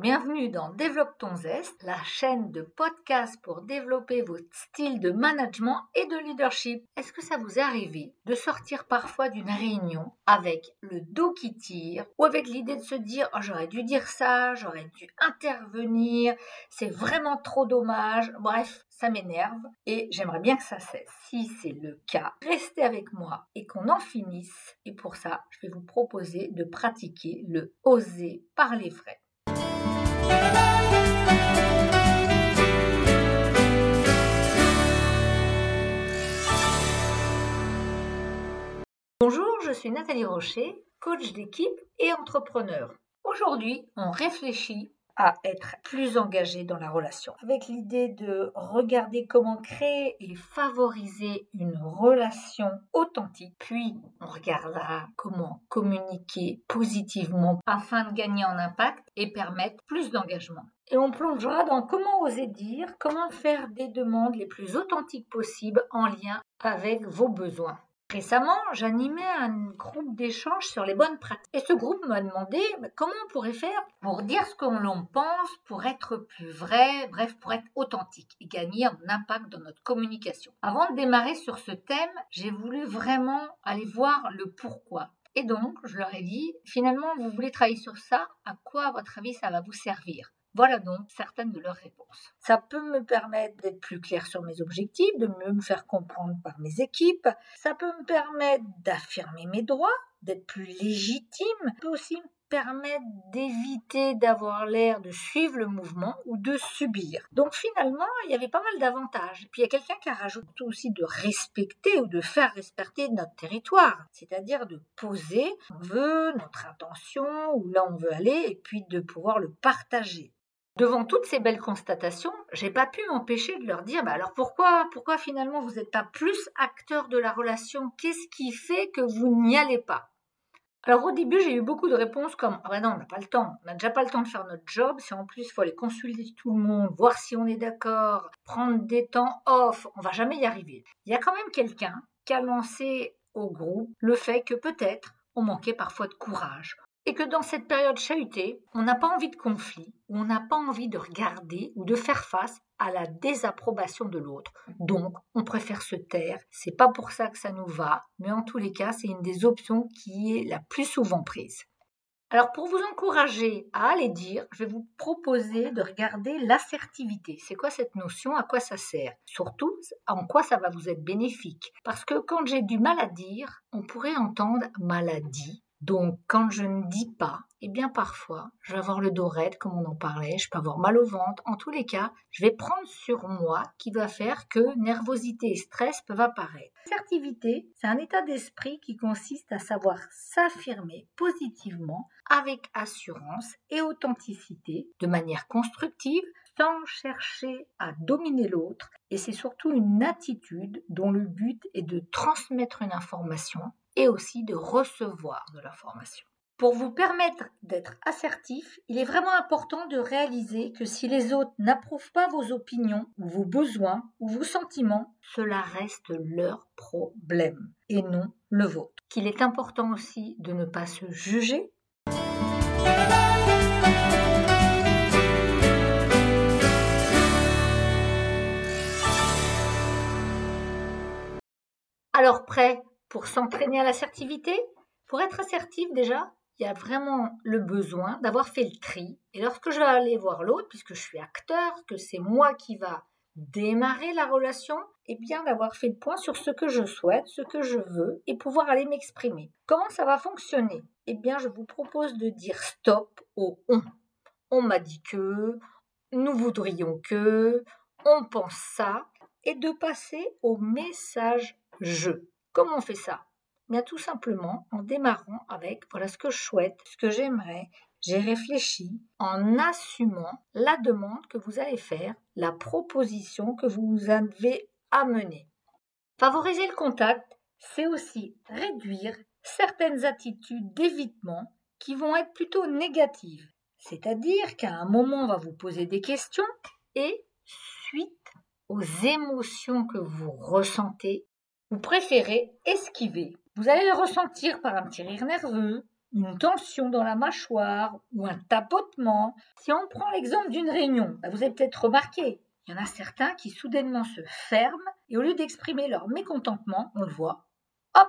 bienvenue dans Développe ton zeste, la chaîne de podcast pour développer votre style de management et de leadership. Est-ce que ça vous est arrivé de sortir parfois d'une réunion avec le dos qui tire ou avec l'idée de se dire oh, j'aurais dû dire ça, j'aurais dû intervenir, c'est vraiment trop dommage. Bref, ça m'énerve et j'aimerais bien que ça cesse. Si c'est le cas, restez avec moi et qu'on en finisse. Et pour ça, je vais vous proposer de pratiquer le oser parler vrai. Bonjour, je suis Nathalie Rocher, coach d'équipe et entrepreneur. Aujourd'hui, on réfléchit à être plus engagé dans la relation, avec l'idée de regarder comment créer et favoriser une relation authentique, puis on regardera comment communiquer positivement afin de gagner en impact et permettre plus d'engagement. Et on plongera dans comment oser dire, comment faire des demandes les plus authentiques possibles en lien avec vos besoins. Récemment, j'animais un groupe d'échange sur les bonnes pratiques. Et ce groupe m'a demandé comment on pourrait faire pour dire ce que l'on pense, pour être plus vrai, bref, pour être authentique et gagner en impact dans notre communication. Avant de démarrer sur ce thème, j'ai voulu vraiment aller voir le pourquoi. Et donc, je leur ai dit, finalement, vous voulez travailler sur ça, à quoi, à votre avis, ça va vous servir? Voilà donc certaines de leurs réponses. Ça peut me permettre d'être plus clair sur mes objectifs, de mieux me faire comprendre par mes équipes. Ça peut me permettre d'affirmer mes droits, d'être plus légitime. Ça peut aussi me permettre d'éviter d'avoir l'air de suivre le mouvement ou de subir. Donc finalement, il y avait pas mal d'avantages. Puis il y a quelqu'un qui a rajouté aussi de respecter ou de faire respecter notre territoire, c'est-à-dire de poser on veut, notre intention, ou là on veut aller, et puis de pouvoir le partager. Devant toutes ces belles constatations, j'ai pas pu m'empêcher de leur dire bah alors pourquoi pourquoi finalement vous n'êtes pas plus acteur de la relation? Qu'est-ce qui fait que vous n'y allez pas? Alors au début, j'ai eu beaucoup de réponses comme ah ben non, on n'a pas le temps, on n'a déjà pas le temps de faire notre job, si en plus il faut aller consulter tout le monde, voir si on est d'accord, prendre des temps off, on va jamais y arriver. Il y a quand même quelqu'un qui a lancé au groupe le fait que peut-être on manquait parfois de courage, et que dans cette période chahutée, on n'a pas envie de conflit, on n'a pas envie de regarder ou de faire face à la désapprobation de l'autre. Donc, on préfère se taire. C'est pas pour ça que ça nous va, mais en tous les cas, c'est une des options qui est la plus souvent prise. Alors, pour vous encourager à aller dire, je vais vous proposer de regarder l'assertivité. C'est quoi cette notion? À quoi ça sert? Surtout, en quoi ça va vous être bénéfique? Parce que quand j'ai du mal à dire, on pourrait entendre maladie donc, quand je ne dis pas, eh bien parfois, je vais avoir le dos raide, comme on en parlait, je peux avoir mal au ventre. En tous les cas, je vais prendre sur moi qui va faire que nervosité et stress peuvent apparaître. L'assertivité, c'est un état d'esprit qui consiste à savoir s'affirmer positivement avec assurance et authenticité, de manière constructive, sans chercher à dominer l'autre. Et c'est surtout une attitude dont le but est de transmettre une information et aussi de recevoir de l'information. Pour vous permettre d'être assertif, il est vraiment important de réaliser que si les autres n'approuvent pas vos opinions ou vos besoins ou vos sentiments, cela reste leur problème et non le vôtre. Qu'il est important aussi de ne pas se juger. Alors prêt? Pour s'entraîner à l'assertivité, pour être assertif déjà, il y a vraiment le besoin d'avoir fait le tri. Et lorsque je vais aller voir l'autre, puisque je suis acteur, que c'est moi qui va démarrer la relation, et eh bien d'avoir fait le point sur ce que je souhaite, ce que je veux, et pouvoir aller m'exprimer. Comment ça va fonctionner? Eh bien, je vous propose de dire stop au on. On m'a dit que, nous voudrions que, on pense ça, et de passer au message je. Comment on fait ça? Bien tout simplement en démarrant avec voilà ce que je souhaite, ce que j'aimerais. J'ai réfléchi en assumant la demande que vous allez faire, la proposition que vous avez amenée. Favoriser le contact, c'est aussi réduire certaines attitudes d'évitement qui vont être plutôt négatives. C'est-à-dire qu'à un moment, on va vous poser des questions et suite aux émotions que vous ressentez, vous préférez esquiver. Vous allez le ressentir par un petit rire nerveux, une tension dans la mâchoire ou un tapotement. Si on prend l'exemple d'une réunion, bah, vous avez peut-être remarqué, il y en a certains qui soudainement se ferment et au lieu d'exprimer leur mécontentement, on le voit, hop,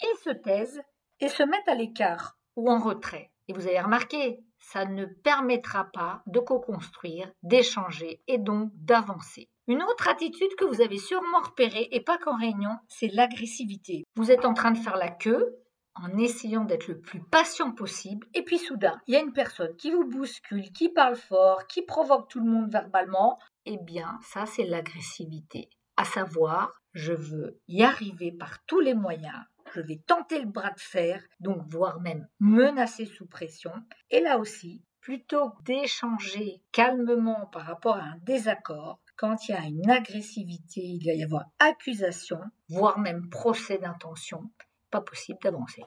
ils se taisent et se mettent à l'écart ou en retrait. Et vous avez remarqué, ça ne permettra pas de co-construire, d'échanger et donc d'avancer. Une autre attitude que vous avez sûrement repérée, et pas qu'en réunion, c'est l'agressivité. Vous êtes en train de faire la queue en essayant d'être le plus patient possible, et puis soudain, il y a une personne qui vous bouscule, qui parle fort, qui provoque tout le monde verbalement. Eh bien, ça, c'est l'agressivité. À savoir, je veux y arriver par tous les moyens, je vais tenter le bras de fer, donc voire même menacer sous pression. Et là aussi, plutôt d'échanger calmement par rapport à un désaccord, quand il y a une agressivité, il va y avoir accusation, voire même procès d'intention, pas possible d'avancer.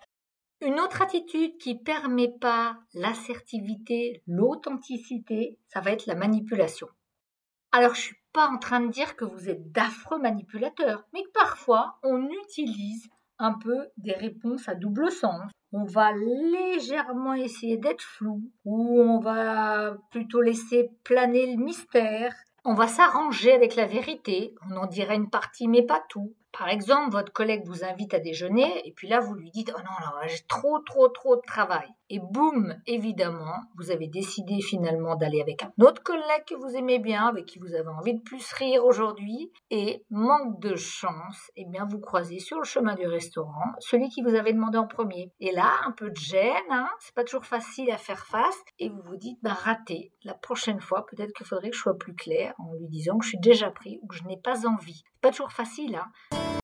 Une autre attitude qui permet pas l'assertivité, l'authenticité, ça va être la manipulation. Alors je suis pas en train de dire que vous êtes d'affreux manipulateurs, mais que parfois on utilise un peu des réponses à double sens. On va légèrement essayer d'être flou ou on va plutôt laisser planer le mystère. On va s'arranger avec la vérité, on en dirait une partie mais pas tout. Par exemple, votre collègue vous invite à déjeuner et puis là, vous lui dites Oh non, non, j'ai trop, trop, trop de travail. Et boum, évidemment, vous avez décidé finalement d'aller avec un autre collègue que vous aimez bien, avec qui vous avez envie de plus rire aujourd'hui. Et manque de chance, eh bien, vous croisez sur le chemin du restaurant celui qui vous avait demandé en premier. Et là, un peu de gêne, hein, c'est pas toujours facile à faire face. Et vous vous dites Bah, raté. La prochaine fois, peut-être qu'il faudrait que je sois plus clair en lui disant que je suis déjà pris ou que je n'ai pas envie. C'est pas toujours facile, hein.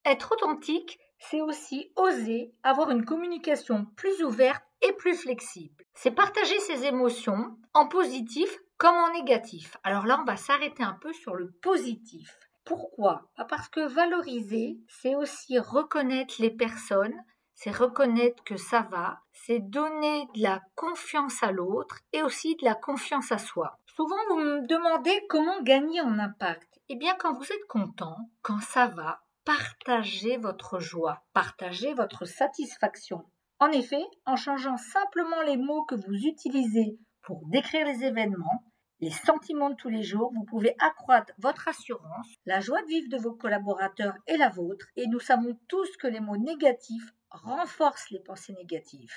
Être authentique, c'est aussi oser avoir une communication plus ouverte et plus flexible. C'est partager ses émotions en positif comme en négatif. Alors là, on va s'arrêter un peu sur le positif. Pourquoi? Bah, Parce que valoriser, c'est aussi reconnaître les personnes, c'est reconnaître que ça va, c'est donner de la confiance à l'autre et aussi de la confiance à soi. Souvent, vous me demandez comment gagner en impact. Eh bien, quand vous êtes content, quand ça va, partagez votre joie, partagez votre satisfaction. En effet, en changeant simplement les mots que vous utilisez pour décrire les événements, les sentiments de tous les jours, vous pouvez accroître votre assurance, la joie de vivre de vos collaborateurs et la vôtre, et nous savons tous que les mots négatifs renforcent les pensées négatives.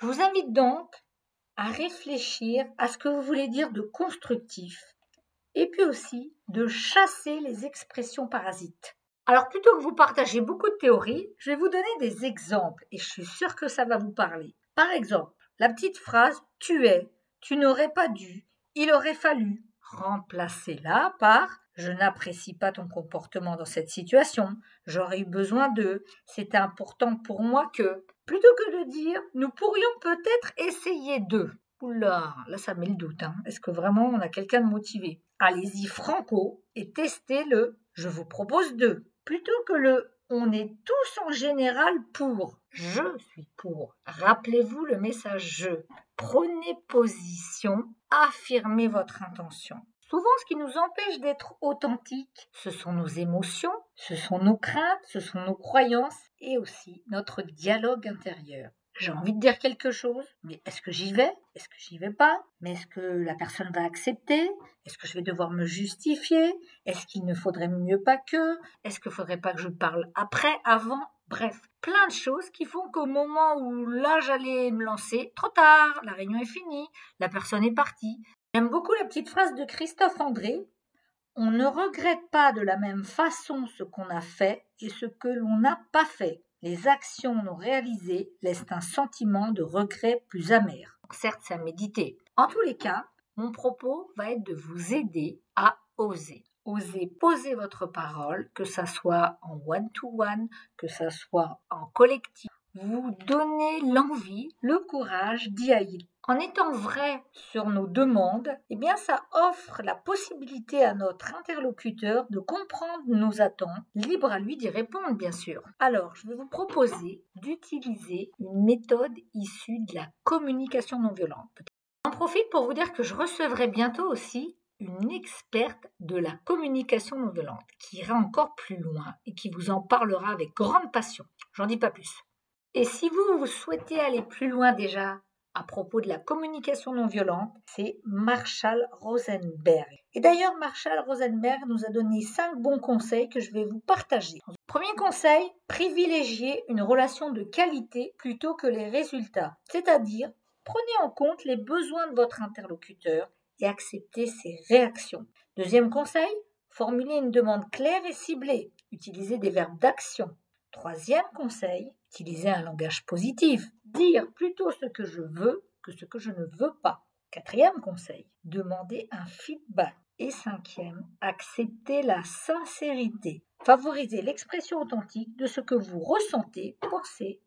Je vous invite donc à réfléchir à ce que vous voulez dire de constructif, et puis aussi de chasser les expressions parasites. Alors plutôt que vous partager beaucoup de théories, je vais vous donner des exemples et je suis sûre que ça va vous parler. Par exemple, la petite phrase tu es, tu n'aurais pas dû, il aurait fallu. Remplacez-la par je n'apprécie pas ton comportement dans cette situation, j'aurais eu besoin de, c'est important pour moi que. Plutôt que de dire nous pourrions peut-être essayer de. Oula, là ça met le doute. Hein. Est-ce que vraiment on a quelqu'un de motivé? Allez-y franco et testez le je vous propose de plutôt que le on est tous en général pour. Je suis pour. Rappelez-vous le message je. Prenez position, affirmez votre intention. Souvent, ce qui nous empêche d'être authentiques, ce sont nos émotions, ce sont nos craintes, ce sont nos croyances et aussi notre dialogue intérieur j'ai envie de dire quelque chose, mais est-ce que j'y vais? Est-ce que j'y vais pas? Mais est-ce que la personne va accepter? Est-ce que je vais devoir me justifier? Est-ce qu'il ne faudrait mieux pas que? Est-ce qu'il faudrait pas que je parle après, avant? Bref, plein de choses qui font qu'au moment où là j'allais me lancer, trop tard, la réunion est finie, la personne est partie. J'aime beaucoup la petite phrase de Christophe André. On ne regrette pas de la même façon ce qu'on a fait et ce que l'on n'a pas fait les actions non réalisées laissent un sentiment de regret plus amer. Certes, c'est à méditer. En tous les cas, mon propos va être de vous aider à oser. Oser poser votre parole, que ça soit en one-to-one, que ça soit en collectif. Vous donner l'envie, le courage d'y aller en étant vrai sur nos demandes, eh bien ça offre la possibilité à notre interlocuteur de comprendre nos attentes, libre à lui d'y répondre bien sûr. Alors, je vais vous proposer d'utiliser une méthode issue de la communication non violente. J'en profite pour vous dire que je recevrai bientôt aussi une experte de la communication non violente qui ira encore plus loin et qui vous en parlera avec grande passion. J'en dis pas plus. Et si vous, vous souhaitez aller plus loin déjà à propos de la communication non violente, c'est Marshall Rosenberg. Et d'ailleurs, Marshall Rosenberg nous a donné cinq bons conseils que je vais vous partager. Premier conseil, privilégiez une relation de qualité plutôt que les résultats. C'est-à-dire, prenez en compte les besoins de votre interlocuteur et acceptez ses réactions. Deuxième conseil, formulez une demande claire et ciblée. Utilisez des verbes d'action. Troisième conseil, utilisez un langage positif. Dire plutôt ce que je veux que ce que je ne veux pas. Quatrième conseil, demandez un feedback. Et cinquième, acceptez la sincérité. Favorisez l'expression authentique de ce que vous ressentez, pensez.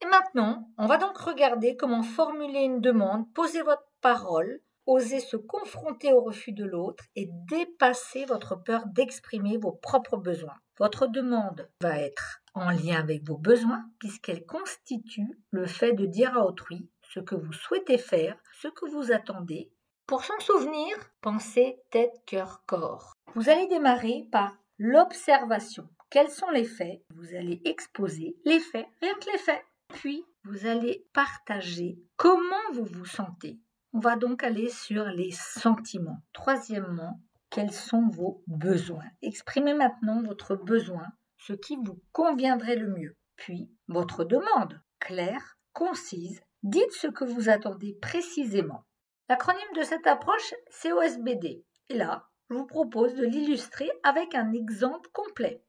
Et maintenant, on va donc regarder comment formuler une demande, poser votre parole, oser se confronter au refus de l'autre et dépasser votre peur d'exprimer vos propres besoins. Votre demande va être en lien avec vos besoins puisqu'elle constitue le fait de dire à autrui ce que vous souhaitez faire, ce que vous attendez. Pour s'en souvenir, pensez tête, cœur, corps. Vous allez démarrer par l'observation. Quels sont les faits? Vous allez exposer les faits, rien que les faits. Puis, vous allez partager comment vous vous sentez. On va donc aller sur les sentiments. Troisièmement, quels sont vos besoins? Exprimez maintenant votre besoin ce qui vous conviendrait le mieux. Puis, votre demande, claire, concise, dites ce que vous attendez précisément. L'acronyme de cette approche, c'est OSBD. Et là, je vous propose de l'illustrer avec un exemple complet.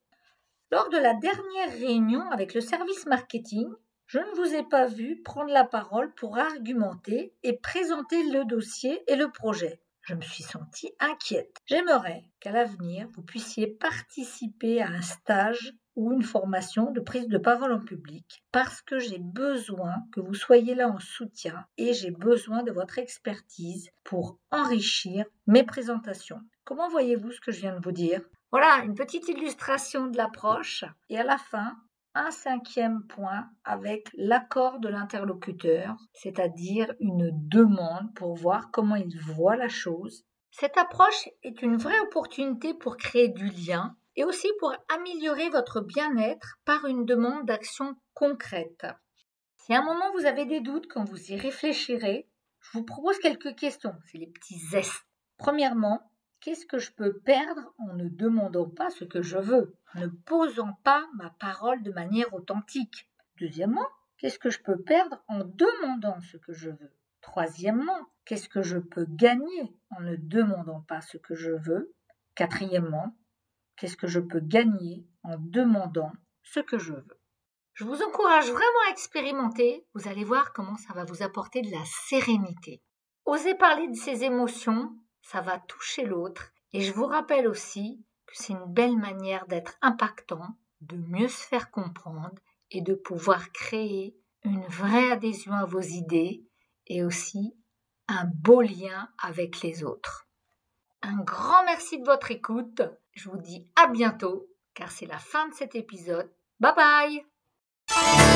Lors de la dernière réunion avec le service marketing, je ne vous ai pas vu prendre la parole pour argumenter et présenter le dossier et le projet je me suis sentie inquiète. J'aimerais qu'à l'avenir, vous puissiez participer à un stage ou une formation de prise de parole en public parce que j'ai besoin que vous soyez là en soutien et j'ai besoin de votre expertise pour enrichir mes présentations. Comment voyez-vous ce que je viens de vous dire? Voilà une petite illustration de l'approche et à la fin, un cinquième point avec l'accord de l'interlocuteur, c'est-à-dire une demande pour voir comment il voit la chose. Cette approche est une vraie opportunité pour créer du lien et aussi pour améliorer votre bien-être par une demande d'action concrète. Si à un moment vous avez des doutes quand vous y réfléchirez, je vous propose quelques questions, c'est les petits zestes. Premièrement, Qu'est-ce que je peux perdre en ne demandant pas ce que je veux, en ne posant pas ma parole de manière authentique? Deuxièmement, qu'est-ce que je peux perdre en demandant ce que je veux? Troisièmement, qu'est-ce que je peux gagner en ne demandant pas ce que je veux? Quatrièmement, qu'est-ce que je peux gagner en demandant ce que je veux? Je vous encourage vraiment à expérimenter, vous allez voir comment ça va vous apporter de la sérénité. Osez parler de ces émotions ça va toucher l'autre. Et je vous rappelle aussi que c'est une belle manière d'être impactant, de mieux se faire comprendre et de pouvoir créer une vraie adhésion à vos idées et aussi un beau lien avec les autres. Un grand merci de votre écoute. Je vous dis à bientôt car c'est la fin de cet épisode. Bye bye